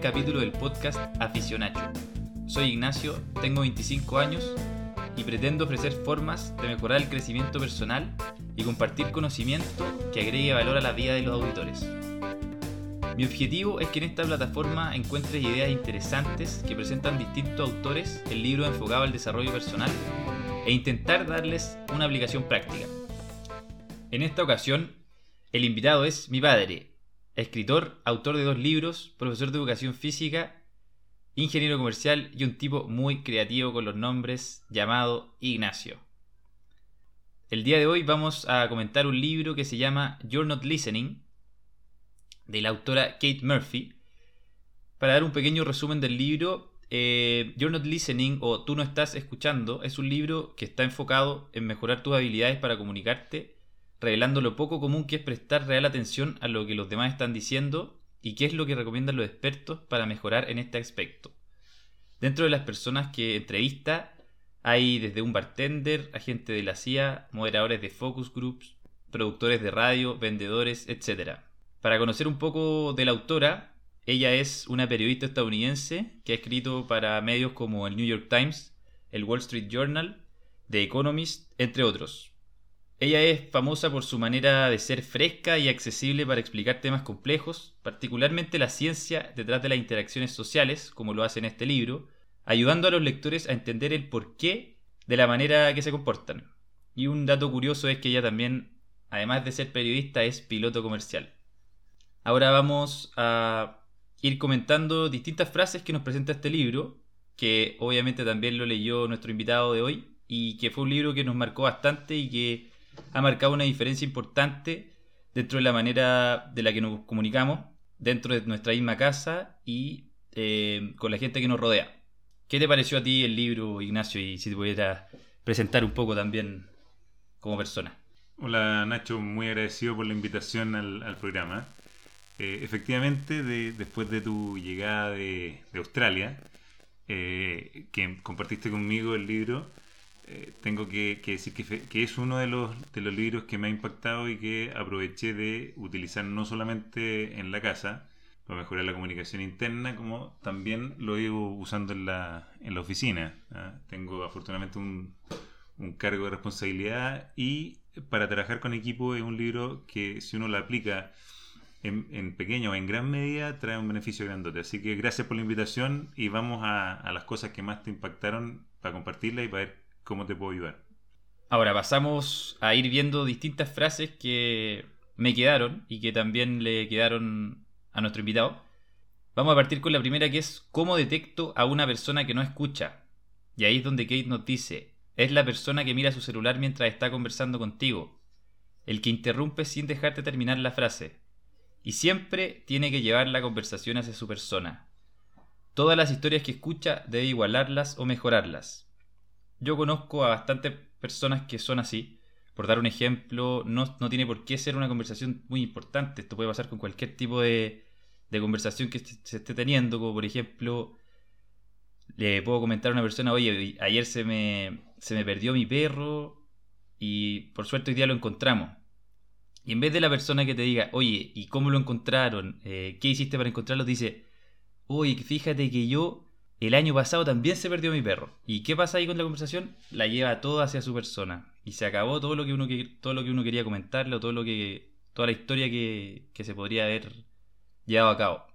capítulo del podcast Aficionacho. Soy Ignacio, tengo 25 años y pretendo ofrecer formas de mejorar el crecimiento personal y compartir conocimiento que agregue valor a la vida de los auditores. Mi objetivo es que en esta plataforma encuentres ideas interesantes que presentan distintos autores en libros enfocados al desarrollo personal e intentar darles una aplicación práctica. En esta ocasión, el invitado es mi padre, escritor, autor de dos libros, profesor de educación física, ingeniero comercial y un tipo muy creativo con los nombres llamado Ignacio. El día de hoy vamos a comentar un libro que se llama You're Not Listening, de la autora Kate Murphy. Para dar un pequeño resumen del libro, eh, You're Not Listening o Tú no estás escuchando es un libro que está enfocado en mejorar tus habilidades para comunicarte revelando lo poco común que es prestar real atención a lo que los demás están diciendo y qué es lo que recomiendan los expertos para mejorar en este aspecto. Dentro de las personas que entrevista hay desde un bartender, agente de la CIA, moderadores de focus groups, productores de radio, vendedores, etc. Para conocer un poco de la autora, ella es una periodista estadounidense que ha escrito para medios como el New York Times, el Wall Street Journal, The Economist, entre otros. Ella es famosa por su manera de ser fresca y accesible para explicar temas complejos, particularmente la ciencia detrás de las interacciones sociales, como lo hace en este libro, ayudando a los lectores a entender el porqué de la manera que se comportan. Y un dato curioso es que ella también, además de ser periodista, es piloto comercial. Ahora vamos a ir comentando distintas frases que nos presenta este libro, que obviamente también lo leyó nuestro invitado de hoy, y que fue un libro que nos marcó bastante y que ha marcado una diferencia importante dentro de la manera de la que nos comunicamos, dentro de nuestra misma casa y eh, con la gente que nos rodea. ¿Qué te pareció a ti el libro, Ignacio? Y si te pudieras presentar un poco también como persona. Hola Nacho, muy agradecido por la invitación al, programa. Eh, efectivamente, después de tu llegada de, Australia, eh, que compartiste conmigo el libro, eh, tengo que, decir que, es uno de los, de los libros que me ha impactado y que aproveché de utilizar no solamente en la casa para mejorar la comunicación interna, como también lo ido usando en la, en la oficina. ¿ah? Tengo afortunadamente un, un cargo de responsabilidad y para trabajar con equipo es un libro que si uno lo aplica en, en, o en gran medida trae un beneficio grandote. Así que gracias por la invitación y vamos a, a las cosas que más te impactaron para compartirla y para ver cómo te puedo ayudar. Ahora pasamos a ir viendo distintas frases que me quedaron y que también le quedaron a nuestro invitado. Vamos a partir con la primera que es ¿Cómo detecto a una persona que no escucha? Y ahí es donde Kate nos dice, es la persona que mira su celular mientras está conversando contigo, el que interrumpe sin dejarte terminar la frase, y siempre tiene que llevar la conversación hacia su persona. Todas las historias que escucha debe igualarlas o mejorarlas. Yo conozco a bastantes personas que son así. Por dar un ejemplo, no, tiene por qué ser una conversación muy importante. Esto puede pasar con cualquier tipo de, conversación que se esté teniendo, como por ejemplo, le puedo comentar a una persona, oye, ayer se me, se me perdió mi perro y por suerte hoy día lo encontramos. Y en vez de la persona que te diga, oye, ¿y cómo lo encontraron? Eh, ¿Qué hiciste para encontrarlo? Dice, oye, fíjate que yo el año pasado también se perdió mi perro. ¿Y qué pasa ahí con la conversación? La lleva todo hacia su persona. Y se acabó todo lo que uno, todo lo que uno quería comentarle o todo lo que, toda la historia que, se podría haber llevado a cabo.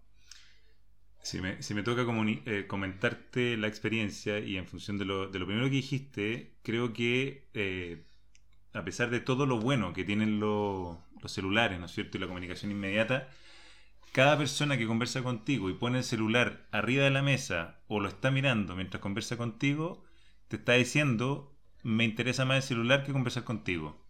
Si me, si me toca eh, comentarte la experiencia y en función de lo, de lo primero que dijiste, creo que eh, a pesar de todo lo bueno que tienen los celulares, ¿no es cierto? Y la comunicación inmediata, cada persona que conversa contigo y pone el celular arriba de la mesa o lo está mirando mientras conversa contigo, te está diciendo, me interesa más el celular que conversar contigo.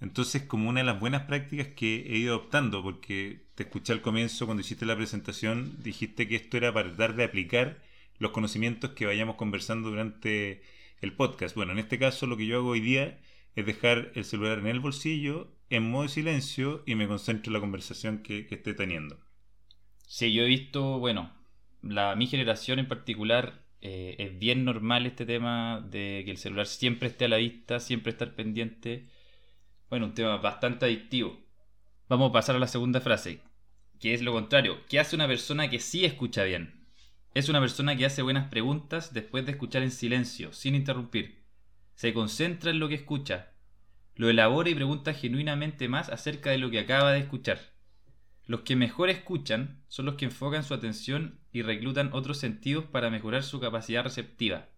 Entonces, como una de las buenas prácticas que he ido adoptando, porque te escuché al comienzo cuando hiciste la presentación, dijiste que esto era para tratar de aplicar los conocimientos que vayamos conversando durante el podcast. Bueno, en este caso lo que yo hago hoy día es dejar el celular en el bolsillo, en modo silencio, y me concentro en la conversación que, que esté teniendo. Sí, yo he visto, bueno, la, mi generación en particular eh, es bien normal este tema de que el celular siempre esté a la vista, siempre estar pendiente. Bueno, un tema bastante adictivo. Vamos a pasar a la segunda frase. que es lo contrario. ¿Qué hace una persona que sí escucha bien? Es una persona que hace buenas preguntas después de escuchar en silencio, sin interrumpir. Se concentra en lo que escucha. Lo elabora y pregunta genuinamente más acerca de lo que acaba de escuchar. Los que mejor escuchan son los que enfocan su atención y reclutan otros sentidos para mejorar su capacidad receptiva.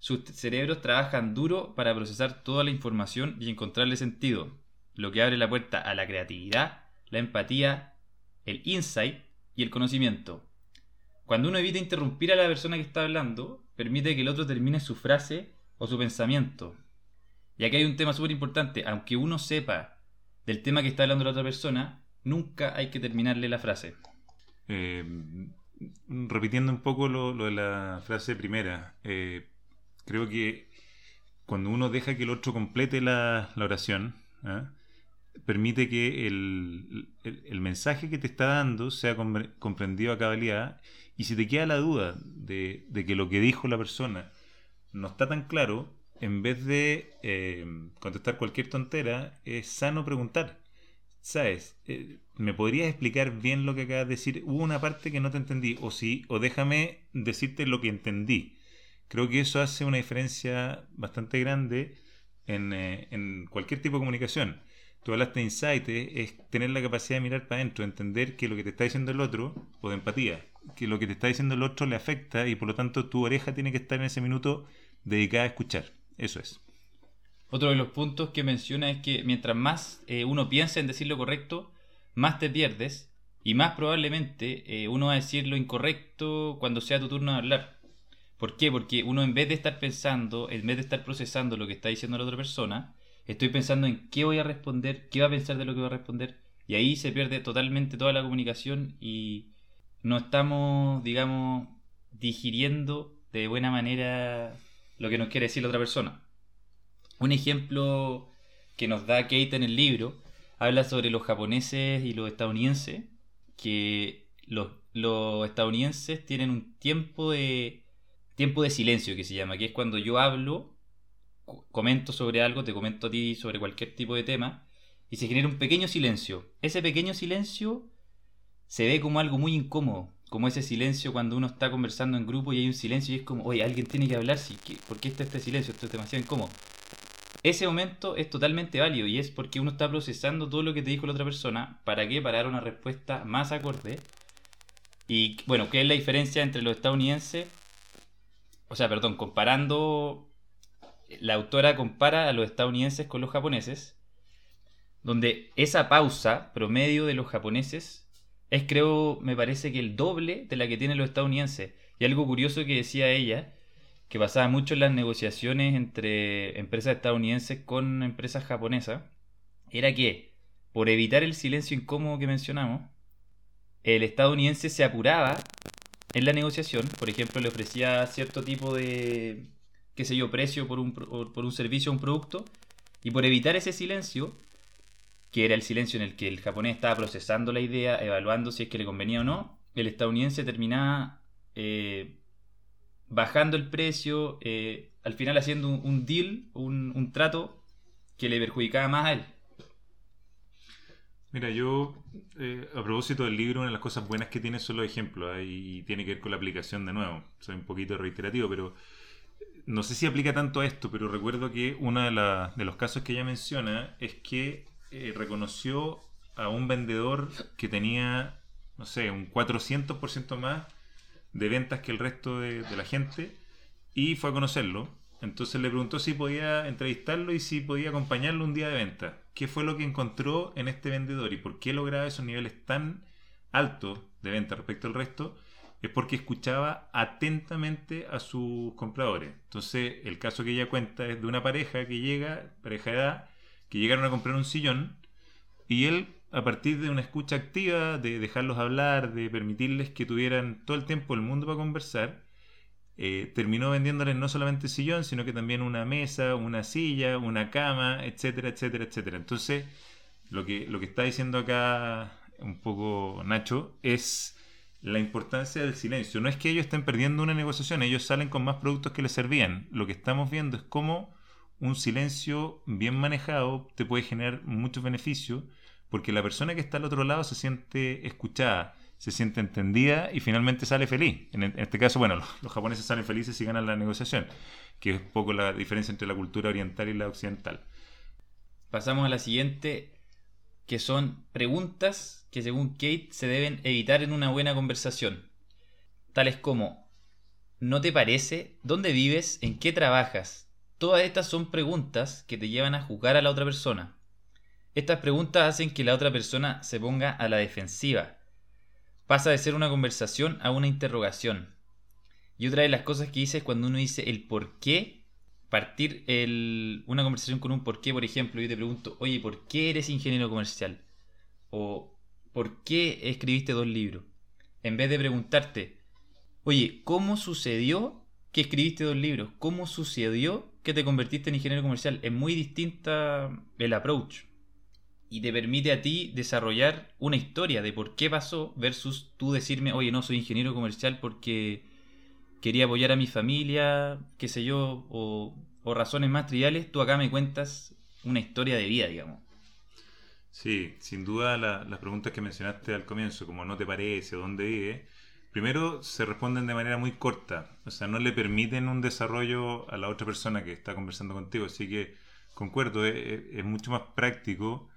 Sus cerebros trabajan duro para procesar toda la información y encontrarle sentido, lo que abre la puerta a la creatividad, la empatía, el insight y el conocimiento. Cuando uno evita interrumpir a la persona que está hablando, permite que el otro termine su frase o su pensamiento. Y aquí hay un tema súper importante. Aunque uno sepa del tema que está hablando la otra persona, nunca hay que terminarle la frase. Eh, repitiendo un poco lo, de la frase primera, eh, creo que cuando uno deja que el otro complete la, oración, ¿ah? permite que el, mensaje que te está dando sea comprendido a cabalidad y si te queda la duda de, que lo que dijo la persona no está tan claro, en vez de eh, contestar cualquier tontera, es sano preguntar. ¿Sabes? Eh, ¿Me podrías explicar bien lo que acabas de decir? Hubo una parte que no te entendí, o sí, o déjame decirte lo que entendí. Creo que eso hace una diferencia bastante grande en, eh, cualquier tipo de comunicación. Tú hablaste de insight, es tener la capacidad de mirar para adentro, entender que lo que te está diciendo el otro, o de empatía, que lo que te está diciendo el otro le afecta y por lo tanto tu oreja tiene que estar en ese minuto dedicada a escuchar. Eso es. Otro de los puntos que menciona es que mientras más eh, uno piensa en decir lo correcto, más te pierdes y más probablemente eh, uno va a decir lo incorrecto cuando sea tu turno de hablar. ¿Por qué? Porque uno en vez de estar pensando, en vez de estar procesando lo que está diciendo la otra persona, estoy pensando en qué voy a responder, qué va a pensar de lo que voy a responder, y ahí se pierde totalmente toda la comunicación y no estamos, digamos, digiriendo de buena manera lo que nos quiere decir la otra persona. Un ejemplo que nos da Kate en el libro habla sobre los japoneses y los estadounidenses, que los, estadounidenses tienen un tiempo de tiempo de silencio que se llama, que es cuando yo hablo, comento sobre algo, te comento a ti sobre cualquier tipo de tema, y se genera un pequeño silencio. Ese pequeño silencio se ve como algo muy incómodo, como ese silencio cuando uno está conversando en grupo y hay un silencio y es como, oye, alguien tiene que hablar, sí, ¿por qué está este silencio? Esto es demasiado incómodo. Ese momento es totalmente válido y es porque uno está procesando todo lo que te dijo la otra persona. ¿Para qué? Para dar una respuesta más acorde. Y bueno, ¿qué es la diferencia entre los estadounidenses? O sea, perdón, comparando... La autora compara a los estadounidenses con los japoneses, donde esa pausa promedio de los japoneses es creo, me parece que el doble de la que tienen los estadounidenses. Y algo curioso que decía ella, que pasaba mucho en las negociaciones entre empresas estadounidenses con empresas japonesas, era que, por evitar el silencio incómodo que mencionamos, el estadounidense se apuraba en la negociación, por ejemplo, le ofrecía cierto tipo de, qué sé yo, precio por un, por un servicio o un producto, y por evitar ese silencio, que era el silencio en el que el japonés estaba procesando la idea, evaluando si es que le convenía o no, el estadounidense terminaba eh, bajando el precio, eh, al final haciendo un, deal, un, trato que le perjudicaba más a él. Mira, yo, eh, a propósito del libro, una de las cosas buenas que tiene son los ejemplos, y tiene que ver con la aplicación de nuevo. Soy un poquito reiterativo, pero no sé si aplica tanto a esto, pero recuerdo que uno de, de los casos que ella menciona es que eh, reconoció a un vendedor que tenía, no sé, un 400% más de ventas que el resto de, la gente y fue a conocerlo. Entonces le preguntó si podía entrevistarlo y si podía acompañarlo un día de venta. ¿Qué fue lo que encontró en este vendedor y por qué lograba esos niveles tan altos de venta respecto al resto? Es porque escuchaba atentamente a sus compradores. Entonces, el caso que ella cuenta es de una pareja que llega, pareja de edad, que llegaron a comprar un sillón y él, a partir de una escucha activa, de dejarlos hablar, de permitirles que tuvieran todo el tiempo el mundo para conversar, eh, terminó vendiéndoles no solamente sillón, sino que también una mesa, una silla, una cama, etcétera, etcétera, etcétera. Entonces, lo que, lo que está diciendo acá un poco Nacho es la importancia del silencio. No es que ellos estén perdiendo una negociación, ellos salen con más productos que les servían. Lo que estamos viendo es cómo un silencio bien manejado te puede generar muchos beneficios porque la persona que está al otro lado se siente escuchada, se siente entendida y finalmente sale feliz. En, este caso, bueno, los, japoneses salen felices y ganan la negociación, que es poco la diferencia entre la cultura oriental y la occidental. Pasamos a la siguiente, que son preguntas que según Kate se deben evitar en una buena conversación. Tales como, ¿no te parece? ¿Dónde vives? ¿En qué trabajas? Todas estas son preguntas que te llevan a juzgar a la otra persona. Estas preguntas hacen que la otra persona se ponga a la defensiva pasa de ser una conversación a una interrogación. Y otra de las cosas que dice es cuando uno dice el por qué, partir una conversación con un por qué, por ejemplo, yo te pregunto, oye, ¿por qué eres ingeniero comercial? O ¿por qué escribiste dos libros? En vez de preguntarte, oye, ¿cómo sucedió que escribiste dos libros? ¿Cómo sucedió que te convertiste en ingeniero comercial? Es muy distinta el approach y te permite a ti desarrollar una historia de por qué pasó versus tú decirme, oye, no soy ingeniero comercial porque quería apoyar a mi familia, qué sé yo, o, razones más triviales, tú acá me cuentas una historia de vida, digamos. Sí, sin duda las preguntas que mencionaste al comienzo, como no te parece, dónde vive, primero se responden de manera muy corta, o sea, no le permiten un desarrollo a la otra persona que está conversando contigo, así que concuerdo, es mucho más práctico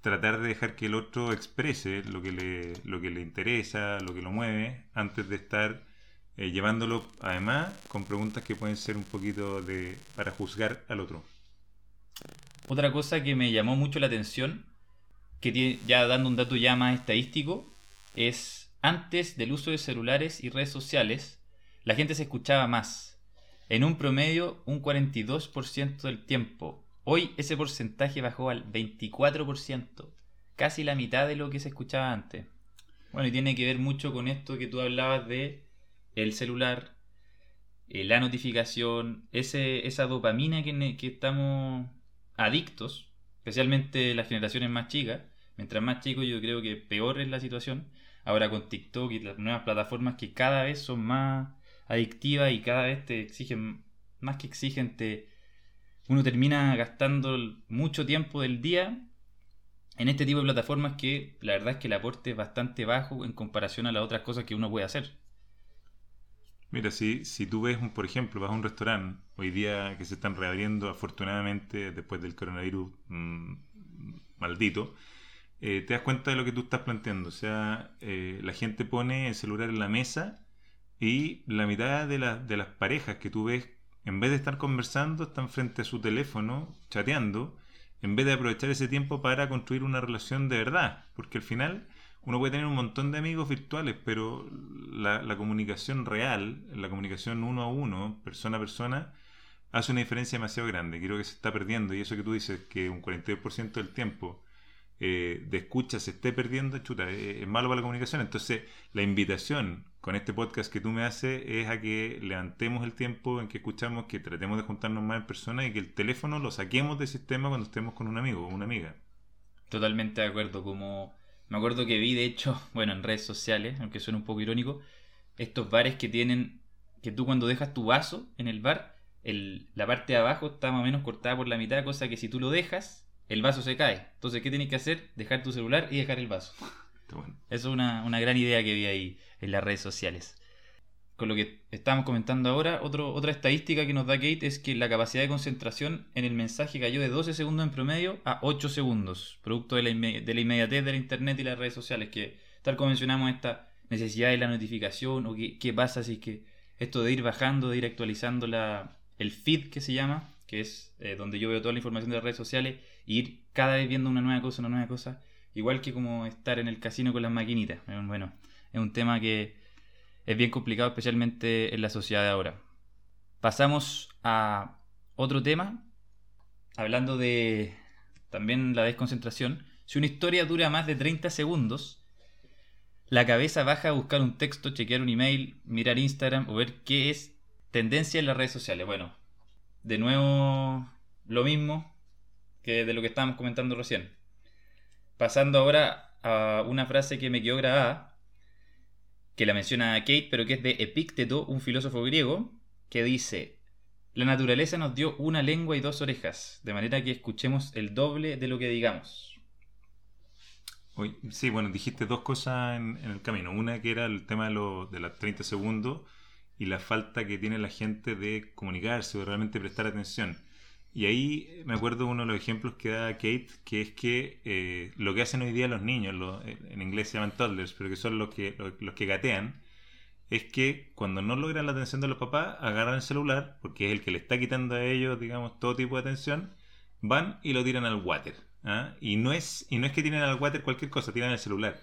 tratar de dejar que el otro exprese lo que le, lo que le interesa, lo que lo mueve, antes de estar eh, llevándolo además con preguntas que pueden ser un poquito de para juzgar al otro. Otra cosa que me llamó mucho la atención, que ya dando un dato ya más estadístico, es antes del uso de celulares y redes sociales, la gente se escuchaba más. En un promedio, un 42% del tiempo. Hoy ese porcentaje bajó al 24%, casi la mitad de lo que se escuchaba antes. Bueno, y tiene que ver mucho con esto que tú hablabas de el celular, eh, la notificación, esa dopamina que, que estamos adictos, especialmente las generaciones más chicas. Mientras más chicos yo creo que peor es la situación. Ahora con TikTok y las nuevas plataformas que cada vez son más adictivas y cada vez te exigen, más que exigen, te, uno termina gastando mucho tiempo del día en este tipo de plataformas que la verdad es que el aporte es bastante bajo en comparación a las otras cosas que uno puede hacer. Mira, si, si tú ves, por ejemplo, vas a un restaurante, hoy día que se están reabriendo afortunadamente después del coronavirus mm, maldito, eh, te das cuenta de lo que tú estás planteando. O sea, eh, la gente pone el celular en la mesa y la mitad de, de las parejas que tú ves en vez de estar conversando, están frente a su teléfono, chateando, en vez de aprovechar ese tiempo para construir una relación de verdad. Porque al final uno puede tener un montón de amigos virtuales, pero la, comunicación real, la comunicación uno a uno, persona a persona, hace una diferencia demasiado grande. Creo que se está perdiendo. Y eso que tú dices, que un 42% del tiempo eh, de escucha se esté perdiendo, chuta, es malo para la comunicación. Entonces, la invitación con este podcast que tú me haces es a que levantemos el tiempo en que escuchamos, que tratemos de juntarnos más en persona y que el teléfono lo saquemos del sistema cuando estemos con un amigo o una amiga. Totalmente de acuerdo, como me acuerdo que vi de hecho, bueno, en redes sociales, aunque suene un poco irónico, estos bares que tienen, que tú cuando dejas tu vaso en el bar, el, la parte de abajo está más o menos cortada por la mitad, cosa que si tú lo dejas, el vaso se cae. Entonces, ¿qué tienes que hacer? Dejar tu celular y dejar el vaso. Eso es una, una, gran idea que vi ahí en las redes sociales. Con lo que estamos comentando ahora, otro, otra estadística que nos da Kate es que la capacidad de concentración en el mensaje cayó de 12 segundos en promedio a 8 segundos, producto de la, de la inmediatez del Internet y las redes sociales, que tal como mencionamos esta necesidad de la notificación o qué, qué pasa si es que esto de ir bajando, de ir actualizando la, el feed que se llama, que es eh, donde yo veo toda la información de las redes sociales, e ir cada vez viendo una nueva cosa, una nueva cosa, igual que como estar en el casino con las maquinitas. Bueno, es un tema que es bien complicado, especialmente en la sociedad de ahora. Pasamos a otro tema, hablando de también la desconcentración. Si una historia dura más de 30 segundos, la cabeza baja a buscar un texto, chequear un email, mirar Instagram o ver qué es tendencia en las redes sociales. Bueno, de nuevo lo mismo que de lo que estábamos comentando recién. Pasando ahora a una frase que me quedó grabada, que la menciona Kate, pero que es de Epícteto, un filósofo griego, que dice, la naturaleza nos dio una lengua y dos orejas, de manera que escuchemos el doble de lo que digamos. sí, bueno, dijiste dos cosas en, el camino. Una que era el tema de, de los 30 segundos y la falta que tiene la gente de comunicarse o de realmente prestar atención. Y ahí me acuerdo uno de los ejemplos que da Kate, que es que eh, lo que hacen hoy día los niños, en inglés se llaman toddlers, pero que son los que, los, que gatean, es que cuando no logran la atención de los papás, agarran el celular, porque es el que le está quitando a ellos, digamos, todo tipo de atención, van y lo tiran al water. ¿ah? Y, no es, y no es que tiren al water cualquier cosa, tiran el celular.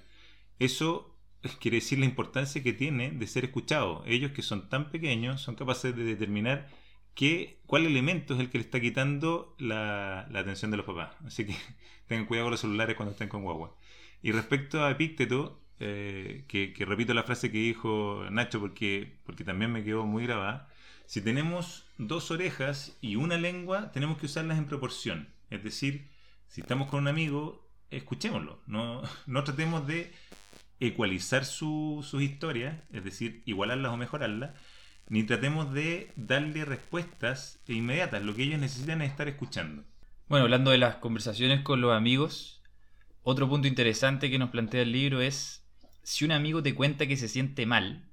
Eso quiere decir la importancia que tiene de ser escuchado. Ellos que son tan pequeños son capaces de determinar qué, cuál elemento es el que le está quitando la, atención de los papás. Así que tengan cuidado con los celulares cuando estén con guagua. Y respecto a Epícteto, eh, que, repito la frase que dijo Nacho porque, porque también me quedó muy grabada, si tenemos dos orejas y una lengua, tenemos que usarlas en proporción. Es decir, si estamos con un amigo, escuchémoslo. No, no tratemos de ecualizar sus historias, es decir, igualarlas o mejorarlas, ni tratemos de darle respuestas inmediatas. Lo que ellos necesitan es estar escuchando. Bueno, hablando de las conversaciones con los amigos, otro punto interesante que nos plantea el libro es, si un amigo te cuenta que se siente mal,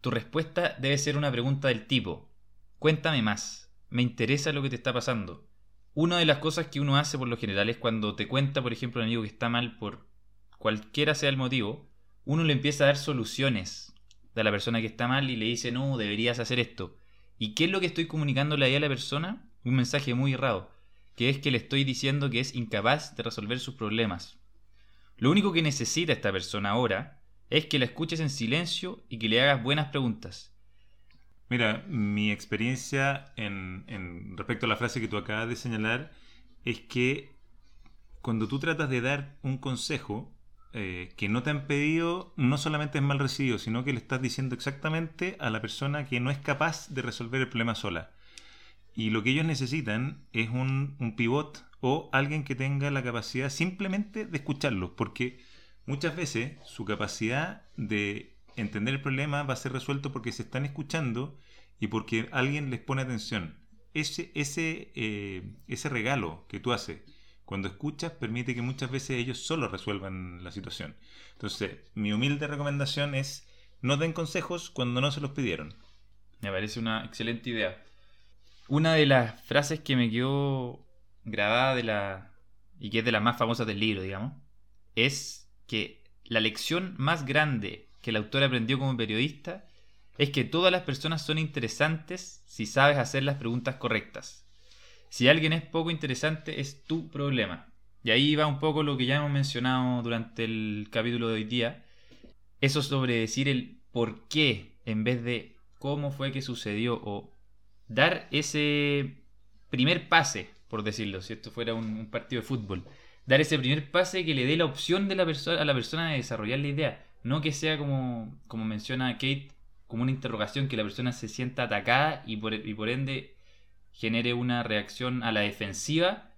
tu respuesta debe ser una pregunta del tipo, cuéntame más, me interesa lo que te está pasando. Una de las cosas que uno hace por lo general es cuando te cuenta, por ejemplo, un amigo que está mal por cualquiera sea el motivo, uno le empieza a dar soluciones de la persona que está mal y le dice, no, deberías hacer esto. ¿Y qué es lo que estoy comunicándole ahí a la persona? Un mensaje muy errado, que es que le estoy diciendo que es incapaz de resolver sus problemas. Lo único que necesita esta persona ahora es que la escuches en silencio y que le hagas buenas preguntas. Mira, mi experiencia en, en respecto a la frase que tú acabas de señalar es que cuando tú tratas de dar un consejo, eh, que no te han pedido no solamente es mal recibido, sino que le estás diciendo exactamente a la persona que no es capaz de resolver el problema sola. Y lo que ellos necesitan es un, un pivot o alguien que tenga la capacidad simplemente de escucharlos, porque muchas veces su capacidad de entender el problema va a ser resuelto porque se están escuchando y porque alguien les pone atención. Ese, ese, eh, ese regalo que tú haces cuando escuchas permite que muchas veces ellos solo resuelvan la situación. Entonces, mi humilde recomendación es no den consejos cuando no se los pidieron. Me parece una excelente idea. Una de las frases que me quedó grabada de la y que es de las más famosas del libro, digamos, es que la lección más grande que el autor aprendió como periodista es que todas las personas son interesantes si sabes hacer las preguntas correctas. Si alguien es poco interesante, es tu problema. Y ahí va un poco lo que ya hemos mencionado durante el capítulo de hoy día. Eso sobre decir el por qué en vez de cómo fue que sucedió o dar ese primer pase, por decirlo, si esto fuera un, partido de fútbol. Dar ese primer pase que le dé la opción de la a la persona de desarrollar la idea. No que sea como, como menciona Kate, como una interrogación, que la persona se sienta atacada y por, y por ende genere una reacción a la defensiva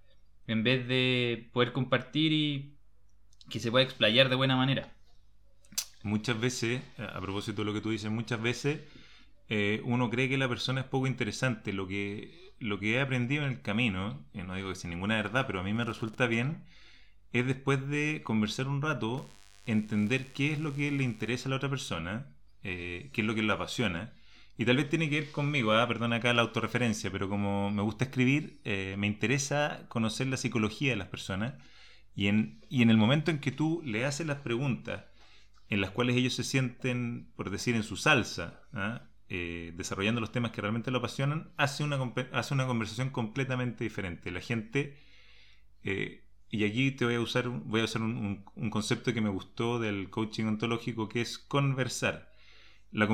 en vez de poder compartir y que se pueda explayar de buena manera. Muchas veces, a propósito de lo que tú dices, muchas veces eh, uno cree que la persona es poco interesante. Lo que, lo que he aprendido en el camino, y no digo que sin ninguna verdad, pero a mí me resulta bien, es después de conversar un rato, entender qué es lo que le interesa a la otra persona, eh, qué es lo que le apasiona, y tal vez tiene que ver conmigo, ¿ah? perdón acá la autorreferencia, pero como me gusta escribir, eh, me interesa conocer la psicología de las personas. Y en, y en el momento en que tú le haces las preguntas en las cuales ellos se sienten, por decir, en su salsa, ¿ah? eh, desarrollando los temas que realmente lo apasionan, hace una, hace una conversación completamente diferente. La gente, eh, y aquí te voy a usar, voy a usar un, un concepto que me gustó del coaching ontológico, que es conversar. La,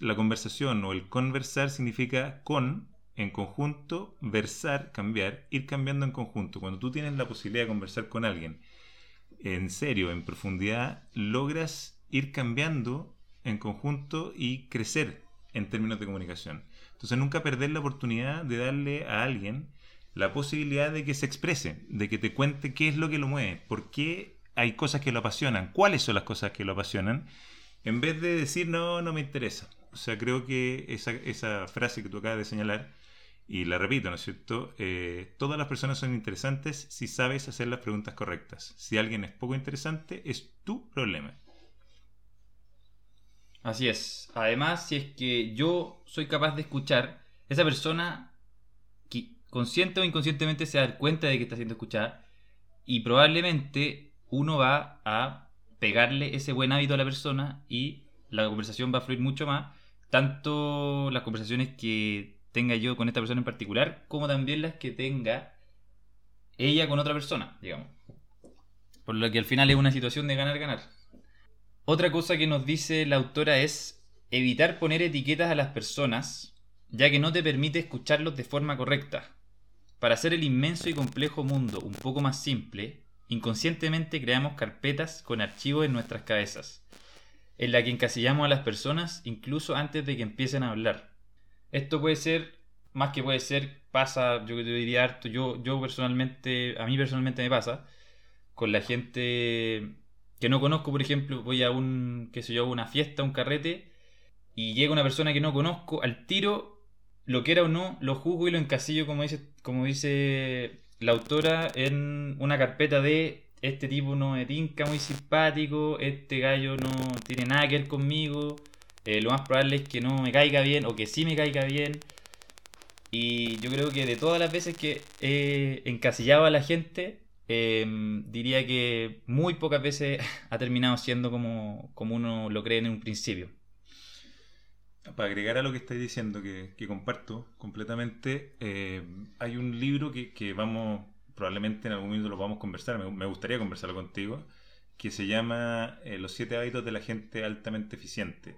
la conversación o el conversar significa con, en conjunto, versar, cambiar, ir cambiando en conjunto. Cuando tú tienes la posibilidad de conversar con alguien en serio, en profundidad, logras ir cambiando en conjunto y crecer en términos de comunicación. Entonces nunca perder la oportunidad de darle a alguien la posibilidad de que se exprese, de que te cuente qué es lo que lo mueve, por qué hay cosas que lo apasionan, cuáles son las cosas que lo apasionan en vez de decir no, no me interesa. O sea, creo que esa, esa frase que tú acabas de señalar Y la repito, ¿no es cierto? Eh, todas las personas son interesantes si sabes hacer las preguntas correctas. Si alguien es poco interesante, es tu problema. Así es. Además, si es que yo soy capaz de escuchar, esa persona, que consciente o inconscientemente se da cuenta de que está siendo escuchada y probablemente uno va a pegarle ese buen hábito a la persona y la conversación va a fluir mucho más. Tanto las conversaciones que tenga yo con esta persona en particular, como también las que tenga ella con otra persona, digamos. Por lo que al final es una situación de ganar-ganar. Otra cosa que nos dice la autora es evitar poner etiquetas a las personas, ya que no te permite escucharlos de forma correcta. Para hacer el inmenso y complejo mundo un poco más simple, inconscientemente creamos carpetas con archivos en nuestras cabezas, en la que encasillamos a las personas incluso antes de que empiecen a hablar. Esto puede ser, más que puede ser, pasa, yo, diría harto, yo, yo personalmente, a mí personalmente me pasa, con la gente que no conozco, por ejemplo, voy a un, qué sé yo, una fiesta, un carrete, y llega una persona que no conozco, al tiro, lo quiera o no, lo juzgo y lo encasillo, como dice, como dice la autora, en una carpeta de este tipo no me tinca muy simpático, este gallo no tiene nada que ver conmigo, eh, lo más probable es que no me caiga bien o que sí me caiga bien. Y yo creo que de todas las veces que he encasillado a la gente, em, diría que muy pocas veces ha terminado siendo como, como uno lo cree en un principio. Para agregar a lo que estáis diciendo, que, comparto completamente, eh, hay un libro que, vamos, probablemente en algún momento lo vamos a conversar, me, gustaría conversarlo contigo, que se llama eh, Los siete hábitos de la gente altamente eficiente.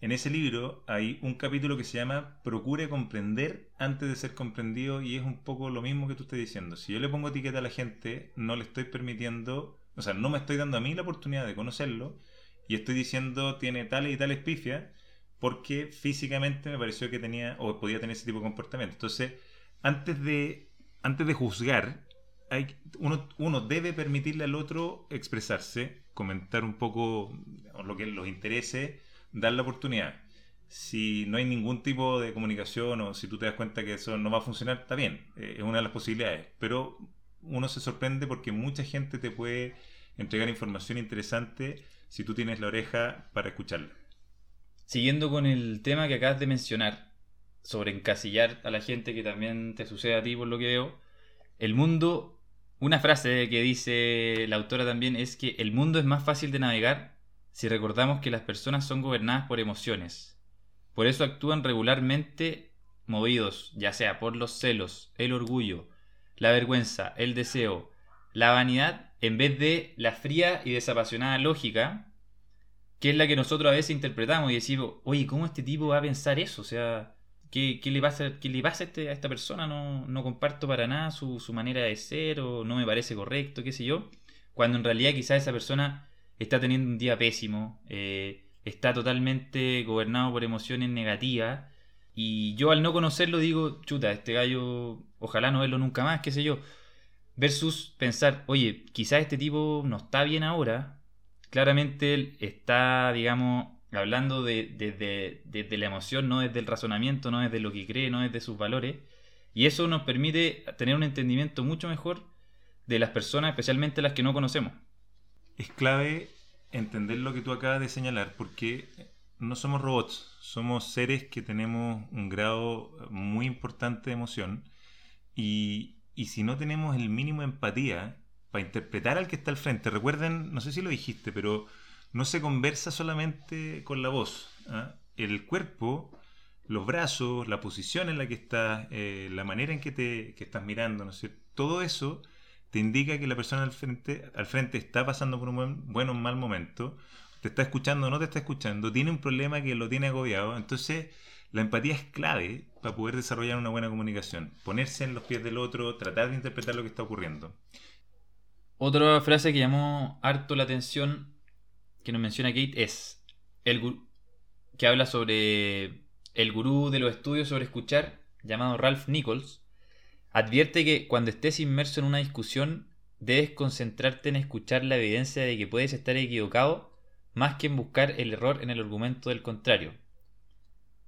En ese libro hay un capítulo que se llama Procure comprender antes de ser comprendido y es un poco lo mismo que tú estás diciendo. Si yo le pongo etiqueta a la gente, no le estoy permitiendo, o sea, no me estoy dando a mí la oportunidad de conocerlo y estoy diciendo tiene tales y tales pifias porque físicamente me pareció que tenía o podía tener ese tipo de comportamiento. Entonces, antes de, antes de juzgar, hay, uno, uno debe permitirle al otro expresarse, comentar un poco lo que los interese dar la oportunidad. Si no hay ningún tipo de comunicación o si tú te das cuenta que eso no va a funcionar, está bien, eh, es una de las posibilidades. Pero uno se sorprende porque mucha gente te puede entregar información interesante si tú tienes la oreja para escucharla. Siguiendo con el tema que acabas de mencionar, sobre encasillar a la gente que también te sucede a ti por lo que veo, el mundo, una frase que dice la autora también es que el mundo es más fácil de navegar si recordamos que las personas son gobernadas por emociones. Por eso actúan regularmente movidos, ya sea por los celos, el orgullo, la vergüenza, el deseo, la vanidad, en vez de la fría y desapasionada lógica, que es la que nosotros a veces interpretamos y decimos, oye, ¿cómo este tipo va a pensar eso? O sea, ¿qué, le pasa, qué le pasa a, este, a esta persona? No, no comparto para nada su, su manera de ser o no me parece correcto, qué sé yo. Cuando en realidad quizás esa persona está teniendo un día pésimo, eh, está totalmente gobernado por emociones negativas. Y yo al no conocerlo digo, chuta, este gallo, ojalá no verlo nunca más, qué sé yo. Versus pensar, oye, quizás este tipo no está bien ahora. Claramente él está, digamos, hablando de, de, la emoción, no desde el razonamiento, no desde lo que cree, no desde sus valores. Y eso nos permite tener un entendimiento mucho mejor de las personas, especialmente las que no conocemos es clave entender lo que tú acabas de señalar, porque no somos robots, somos seres que tenemos un grado muy importante de emoción y, si no tenemos el mínimo empatía para interpretar al que está al frente, recuerden, no sé si lo dijiste, pero no se conversa solamente con la voz, ¿ah? el cuerpo, los brazos, la posición en la que estás, eh, la manera en que te que estás mirando, ¿no sé, todo eso te indica que la persona al frente, al frente está pasando por un buen, buen o mal momento, te está escuchando o no te está escuchando, tiene un problema que lo tiene agobiado. Entonces, la empatía es clave para poder desarrollar una buena comunicación. Ponerse en los pies del otro, tratar de interpretar lo que está ocurriendo. Otra frase que llamó harto la atención que nos menciona Kate es el que habla sobre el gurú de los estudios sobre escuchar, llamado Ralph Nichols, Advierte que cuando estés inmerso en una discusión, debes concentrarte en escuchar la evidencia de que puedes estar equivocado más que en buscar el error en el argumento del contrario.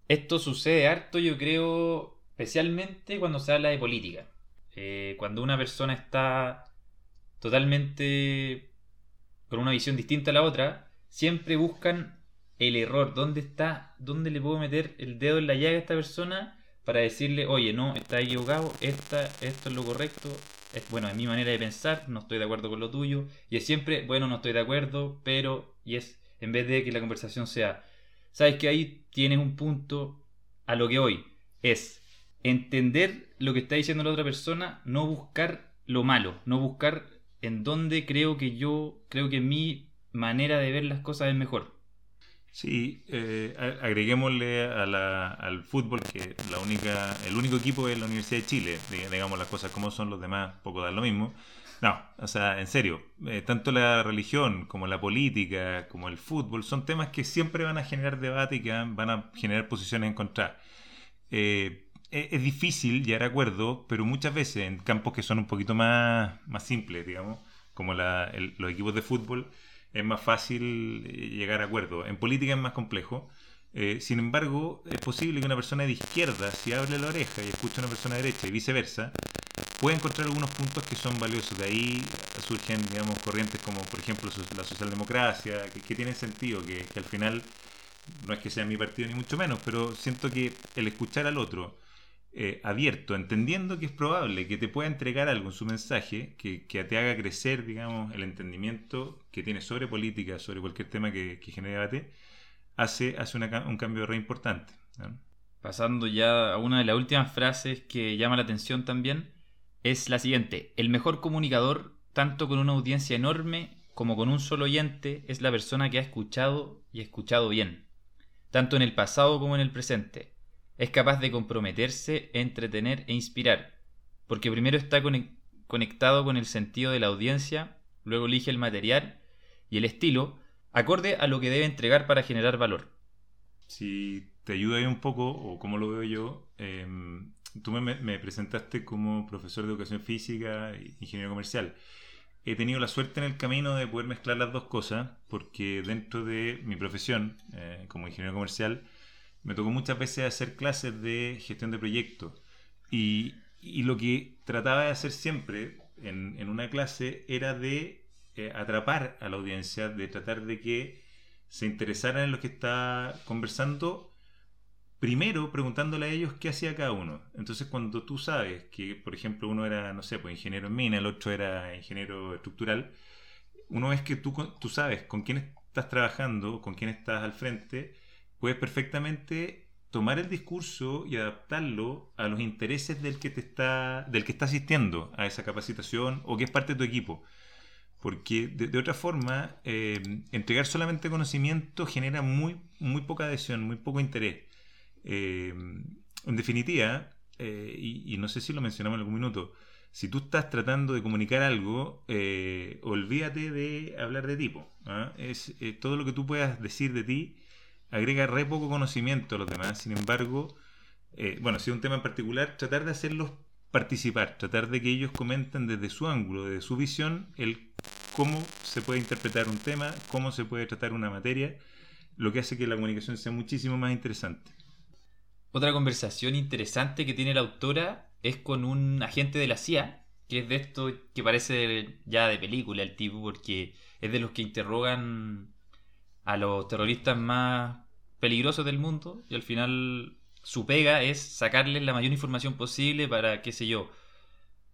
Esto sucede harto, yo creo, especialmente cuando se habla de política. Eh, cuando una persona está totalmente con una visión distinta a la otra, siempre buscan el error, dónde está, dónde le puedo meter el dedo en la llaga a esta persona para decirle, oye, no, está equivocado, esta, esto es lo correcto, es, bueno, es mi manera de pensar, no estoy de acuerdo con lo tuyo, y es siempre, bueno, no estoy de acuerdo, pero, y es, en vez de que la conversación sea, sabes que ahí tienes un punto a lo que hoy es entender lo que está diciendo la otra persona, no buscar lo malo, no buscar en dónde creo que yo, creo que mi manera de ver las cosas es mejor. Sí, eh, agreguémosle al fútbol que la única, el único equipo es la Universidad de Chile, digamos las cosas como son, los demás poco dan lo mismo. No, o sea, en serio, eh, tanto la religión como la política, como el fútbol, son temas que siempre van a generar debate y que van, a generar posiciones encontradas. Eh, es, difícil llegar a acuerdo, pero muchas veces en campos que son un poquito más, más simples, digamos, como los equipos de fútbol, es más fácil eh, llegar a acuerdo. En política es más complejo. Eh, sin embargo, es posible que una persona de izquierda, si abre la oreja y escucha a una persona de derecha y viceversa, pueda encontrar algunos puntos que son valiosos. De ahí surgen, digamos, corrientes como, por ejemplo, la socialdemocracia, que, tienen sentido, que, que, al final no es que sea mi partido ni mucho menos, pero siento que el escuchar al otro, eh, abierto, entendiendo que es probable que te pueda entregar algo en su mensaje que, que, te haga crecer, digamos, el entendimiento que tiene sobre política, sobre cualquier tema que, que genere debate, hace, hace un cambio re importante. Pasando ya a una de las últimas frases que llama la atención también, es la siguiente. El mejor comunicador, tanto con una audiencia enorme como con un solo oyente, es la persona que ha escuchado y escuchado bien, tanto en el pasado como en el presente es capaz de comprometerse, entretener e inspirar, porque primero está conectado con el sentido de la audiencia, luego elige el material y el estilo, acorde a lo que debe entregar para generar valor. Si te ayuda ahí un poco, o como lo veo yo, em, tú me, presentaste como profesor de educación física e ingeniero comercial. He tenido la suerte en el camino de poder mezclar las dos cosas, porque dentro de mi profesión eh, como ingeniero comercial, me tocó muchas veces hacer clases de gestión de proyectos. Y, lo que trataba de hacer siempre en, una clase era de eh, atrapar a la audiencia, de tratar de que se interesaran en lo que está conversando, primero preguntándole a ellos qué hacía cada uno. Entonces, cuando tú sabes que, por ejemplo, uno era, no sé, pues ingeniero en mina, el otro era ingeniero estructural, uno es que tú, tú sabes con quién estás trabajando, con quién estás al frente, puedes perfectamente tomar el discurso y adaptarlo a los intereses del que te está, del que está asistiendo a esa capacitación o que es parte de tu equipo. Porque de, otra forma, eh, entregar solamente conocimiento genera muy, muy poca adhesión, muy poco interés. Eh, en definitiva, eh, y, no sé si lo mencionamos en algún minuto, si tú estás tratando de comunicar algo, olvídate de hablar de tipo. ¿ah? Es todo lo que tú puedas decir de ti agrega re poco conocimiento a los demás. Sin embargo, eh, bueno, si es un tema en particular, tratar de hacerlos participar, tratar de que ellos comenten desde su ángulo, desde su visión, el cómo se puede interpretar un tema, cómo se puede tratar una materia, lo que hace que la comunicación sea muchísimo más interesante. Otra conversación interesante que tiene la autora es con un agente de la CIA, que es de esto que parece ya de película el tipo, porque es de los que interrogan a los terroristas más peligrosos del mundo y al final su pega es sacarles la mayor información posible para, qué sé yo,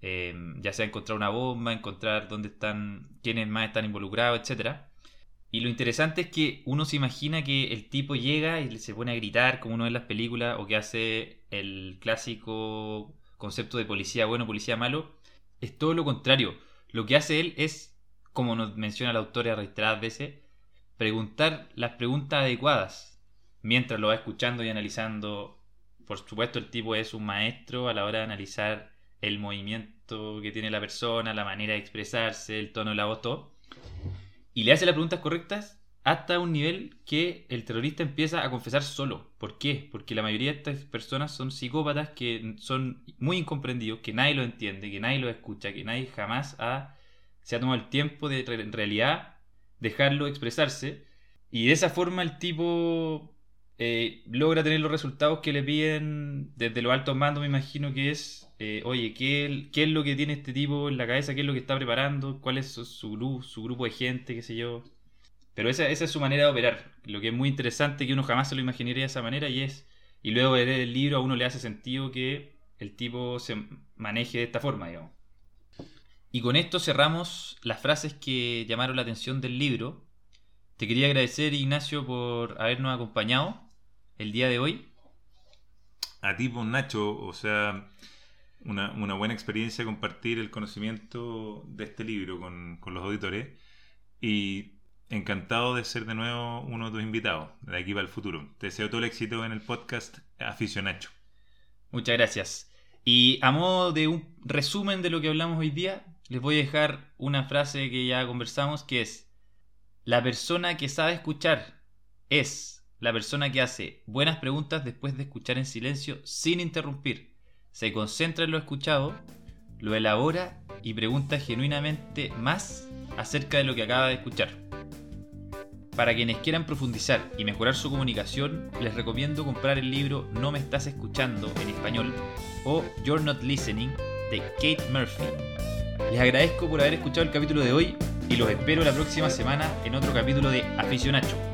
eh, ya sea encontrar una bomba, encontrar dónde están, quiénes más están involucrados, etcétera. Y lo interesante es que uno se imagina que el tipo llega y se pone a gritar como uno en las películas o que hace el clásico concepto de policía bueno, policía malo. Es todo lo contrario. Lo que hace él es, como nos menciona la autora reiteradas veces, preguntar las preguntas adecuadas mientras lo va escuchando y analizando. Por supuesto, el tipo es un maestro a la hora de analizar el movimiento que tiene la persona, la manera de expresarse, el tono de la voz, todo. Y le hace las preguntas correctas hasta un nivel que el terrorista empieza a confesar solo. ¿Por qué? Porque la mayoría de estas personas son psicópatas que son muy incomprendidos, que nadie lo entiende, que nadie lo escucha, que nadie jamás ha, se ha tomado el tiempo de realidad dejarlo expresarse. Y de esa forma el tipo eh, logra tener los resultados que le piden desde los altos mandos, me imagino que es, eh, oye, ¿qué, ¿qué, es lo que tiene este tipo en la cabeza? ¿Qué es lo que está preparando? ¿Cuál es su, su, su grupo de gente? ¿Qué sé yo? Pero esa, esa, es su manera de operar. Lo que es muy interesante, que uno jamás se lo imaginaría de esa manera, y es, y luego leer el libro a uno le hace sentido que el tipo se maneje de esta forma, digamos. Y con esto cerramos las frases que llamaron la atención del libro. Te quería agradecer, Ignacio, por habernos acompañado el día de hoy. A ti, pues, Nacho, o sea, una, buena experiencia compartir el conocimiento de este libro con, con los auditores. Y encantado de ser de nuevo uno de tus invitados de aquí para el futuro. Te deseo todo el éxito en el podcast Aficionacho. Muchas gracias. Y a modo de un resumen de lo que hablamos hoy día, les voy a dejar una frase que ya conversamos, que es, la persona que sabe escuchar es la persona que hace buenas preguntas después de escuchar en silencio sin interrumpir. Se concentra en lo escuchado, lo elabora y pregunta genuinamente más acerca de lo que acaba de escuchar. Para quienes quieran profundizar y mejorar su comunicación, les recomiendo comprar el libro No me estás escuchando en español o You're Not Listening de Kate Murphy. Les agradezco por haber escuchado el capítulo de hoy y los espero la próxima semana en otro capítulo de Aficionacho.